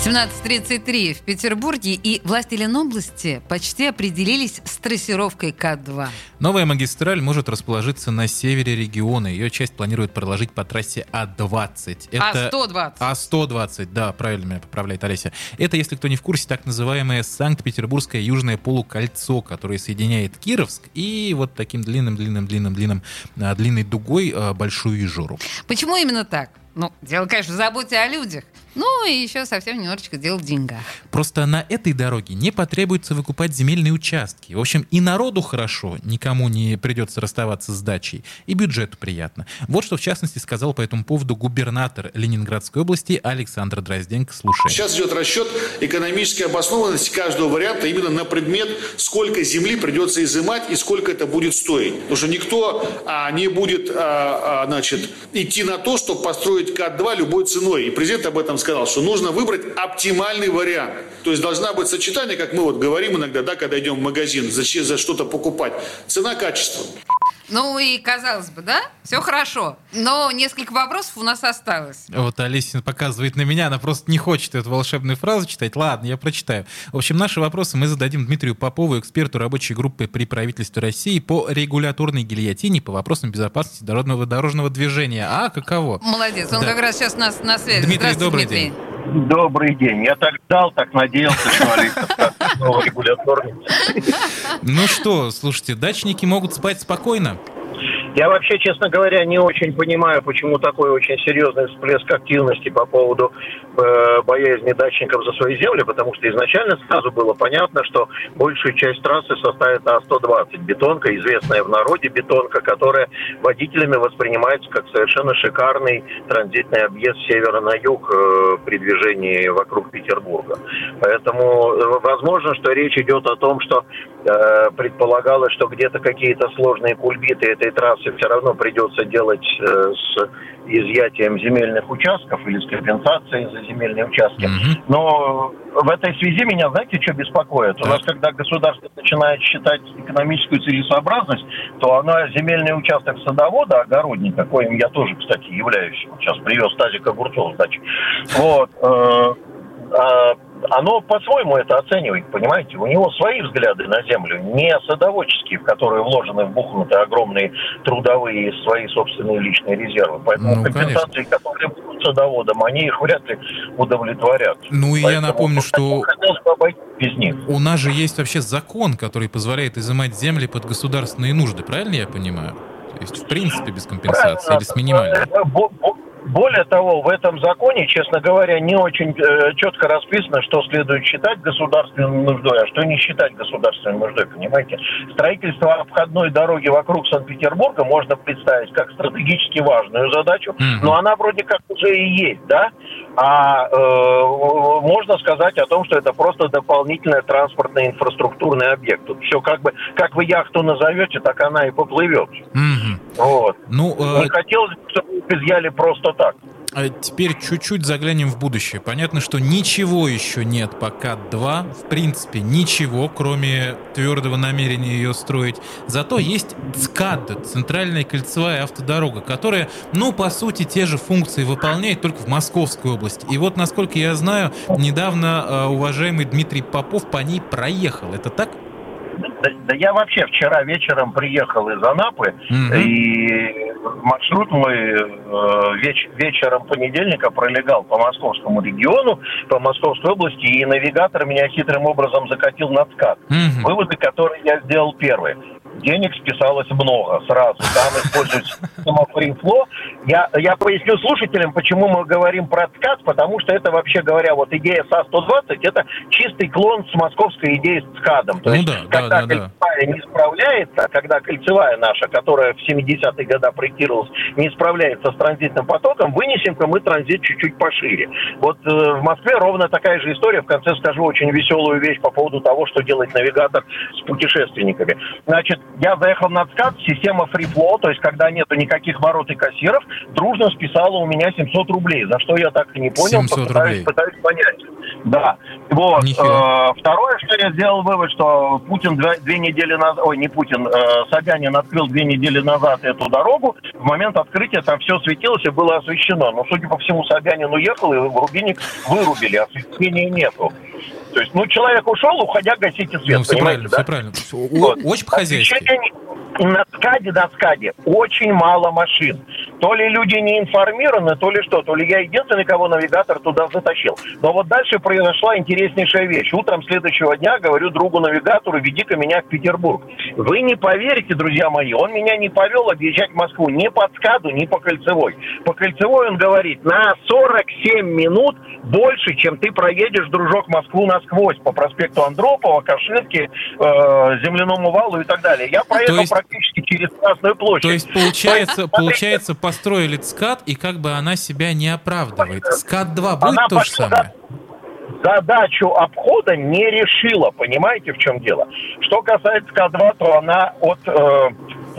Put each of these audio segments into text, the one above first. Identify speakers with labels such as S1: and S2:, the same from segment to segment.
S1: 17.33 в Петербурге и власти Ленобласти почти определились с трассировкой К2.
S2: Новая магистраль может расположиться на севере региона. Ее часть планируют проложить по трассе А20.
S1: Это... А120.
S2: А120, да, правильно меня поправляет Олеся. Это, если кто не в курсе, так называемое Санкт-Петербургское южное полукольцо, которое соединяет Кировск и вот таким длинным-длинным-длинным-длинным а, длинной дугой а, Большую Ижору.
S1: Почему именно так? Ну, дело, конечно, заботьте о людях. Ну и еще совсем немножечко дело в деньгах.
S2: Просто на этой дороге не потребуется выкупать земельные участки. В общем, и народу хорошо, никому не придется расставаться с дачей, и бюджету приятно. Вот что, в частности, сказал по этому поводу губернатор Ленинградской области Александр Дрозденко. Слушай.
S3: Сейчас идет расчет экономической обоснованности каждого варианта именно на предмет, сколько земли придется изымать и сколько это будет стоить. Потому что никто а, не будет а, а, значит, идти на то, чтобы построить КАТ-2 любой ценой. И президент об этом сказал, что нужно выбрать оптимальный вариант. То есть должна быть сочетание, как мы вот говорим иногда, да, когда идем в магазин, за что-то покупать. Цена-качество.
S1: Ну и казалось бы, да, все хорошо. Но несколько вопросов у нас осталось.
S2: Вот Олесин показывает на меня, она просто не хочет эту волшебную фразу читать. Ладно, я прочитаю. В общем, наши вопросы мы зададим Дмитрию Попову, эксперту рабочей группы при правительстве России по регуляторной гильотине по вопросам безопасности дорожного, дорожного движения. А каково?
S1: Молодец, он да. как раз сейчас нас на связи.
S2: Дмитрий, добрый
S1: Дмитрий.
S2: день.
S4: Добрый день. Я так ждал, так надеялся, что Алиса регуляторный.
S2: Ну что, слушайте, дачники могут спать спокойно?
S4: Я вообще, честно говоря, не очень понимаю, почему такой очень серьезный всплеск активности по поводу э, боязни дачников за свои земли, потому что изначально сразу было понятно, что большую часть трассы составит А120. Бетонка, известная в народе бетонка, которая водителями воспринимается как совершенно шикарный транзитный объезд с севера на юг э, при движении вокруг Петербурга. Поэтому э, возможно, что речь идет о том, что э, предполагалось, что где-то какие-то сложные кульбиты этой трассы все равно придется делать э, с изъятием земельных участков или с компенсацией за земельные участки. Mm-hmm. Но в этой связи меня, знаете, что беспокоит? Да. У нас, когда государство начинает считать экономическую целесообразность, то оно земельный участок садовода, огородника, коим я тоже, кстати, являюсь, сейчас привез тазик огурцов с дачи, вот, э, э, оно по-своему это оценивает, понимаете? У него свои взгляды на землю, не садоводческие, в которые вложены вбухнуты огромные трудовые свои собственные личные резервы. Поэтому ну, компенсации, конечно. которые будут садоводом, они их вряд ли удовлетворят.
S2: Ну и я напомню, что
S4: без них.
S2: у нас же есть вообще закон, который позволяет изымать земли под государственные нужды, правильно я понимаю? То есть, в принципе, без компенсации Правильно. или с минимальной?
S4: Более того, в этом законе, честно говоря, не очень э, четко расписано, что следует считать государственной нуждой, а что не считать государственной нуждой, понимаете? Строительство обходной дороги вокруг Санкт-Петербурга можно представить как стратегически важную задачу, mm-hmm. но она вроде как уже и есть, да? А э, можно сказать о том, что это просто дополнительный транспортный инфраструктурный объект. Тут все как бы, как вы яхту назовете, так она и поплывет.
S2: Mm-hmm.
S4: Вот. Ну, э... Не хотелось бы, чтобы изъяли просто так.
S2: А теперь чуть-чуть заглянем в будущее. Понятно, что ничего еще нет по КАТ-2. В принципе, ничего, кроме твердого намерения ее строить. Зато есть ЦКАД, Центральная кольцевая автодорога, которая, ну, по сути, те же функции выполняет, только в Московской области. И вот, насколько я знаю, недавно э, уважаемый Дмитрий Попов по ней проехал. Это так?
S4: Да, да я вообще вчера вечером приехал из Анапы, mm-hmm. и маршрут мой э, веч, вечером понедельника пролегал по московскому региону, по Московской области, и навигатор меня хитрым образом закатил на скат. Mm-hmm. Выводы, которые я сделал первые денег списалось много сразу. Там используется самофринфло. Я, я поясню слушателям, почему мы говорим про ЦКАД, потому что это, вообще говоря, вот идея СА-120, это чистый клон с московской идеей с ЦКАДом. То ну, есть, да, когда да, да, да. Не справляется, когда кольцевая наша, которая в 70-е годы проектировалась, не справляется с транзитным потоком, вынесем-ка мы транзит чуть-чуть пошире. Вот э, в Москве ровно такая же история. В конце скажу очень веселую вещь по поводу того, что делает навигатор с путешественниками. Значит, я заехал на ЦКАД, система free flow, то есть когда нету никаких ворот и кассиров, дружно списала у меня 700 рублей, за что я так и не понял,
S2: 700
S4: попытаюсь,
S2: рублей.
S4: пытаюсь понять. Да. Вот. Э, второе, что я сделал вывод, что Путин две, две недели назад, ой, не Путин, э, Собянин открыл две недели назад эту дорогу. В момент открытия там все светилось и было освещено. Но, судя по всему, Собянин уехал, и рубильник вырубили, освещения нету. То есть, ну, человек ушел, уходя, гасите свет.
S2: Ну, все правильно,
S4: да?
S2: все правильно. О-
S4: Вот.
S2: Очень по-хозяйски.
S4: На скаде, на скаде очень мало машин. То ли люди не информированы, то ли что. То ли я единственный, кого навигатор туда затащил. Но вот дальше произошла интереснейшая вещь. Утром следующего дня говорю другу-навигатору, веди-ка меня в Петербург. Вы не поверите, друзья мои, он меня не повел объезжать Москву ни по скаду, ни по кольцевой. По кольцевой он говорит, на 47 минут больше, чем ты проедешь, дружок, Москву насквозь по проспекту Андропова, Каширке, э, Земляному валу и так далее. Я проехал
S2: есть-
S4: практически через Красную площадь.
S2: То есть, получается, получается, построили ЦКАД, и как бы она себя не оправдывает. СКАД-2 будет
S4: Она
S2: то же самое?
S4: задачу обхода не решила. Понимаете, в чем дело? Что касается К2, то она от э,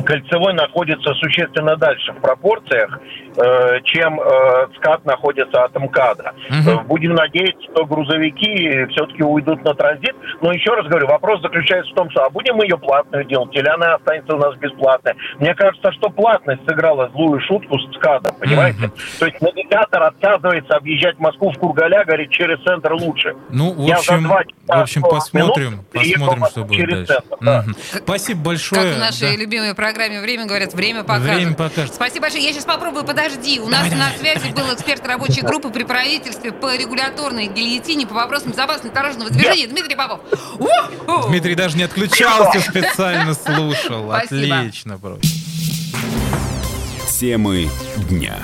S4: кольцевой находится существенно дальше в пропорциях, э, чем э, СКАД находится от МКАДа.
S2: Мгм.
S4: Э, Будем надеяться, что грузовики все-таки уйдут на транзит. Но еще раз говорю, вопрос заключается в том, что а будем мы ее платную делать, или она останется у нас бесплатной. Мне кажется, что платность сыграла злую шутку с СКАДом, понимаете?
S2: Мгм.
S4: То есть навигатор отказывается объезжать Москву в Кургаля, говорит, через центр лучше.
S2: Ну, в
S4: Я за
S2: общем,
S4: два часа
S2: в общем,
S4: 40
S2: посмотрим,
S4: минут
S2: посмотрим, что будет
S4: через
S2: дальше.
S4: центр, да.
S2: Мгм. Спасибо
S1: Как
S2: большое.
S1: в нашей
S2: Да.
S1: любимой программе «Время» говорят, время покажет.
S2: Время покажет.
S1: Спасибо большое. Я сейчас попробую, подожди. У нас на связи был эксперт рабочей группы при правительстве по регуляторной гильотине по вопросам безопасности дорожного движения Дмитрий Попов.
S2: Дмитрий даже не отключался, специально слушал. Отлично просто.
S5: Темы дня.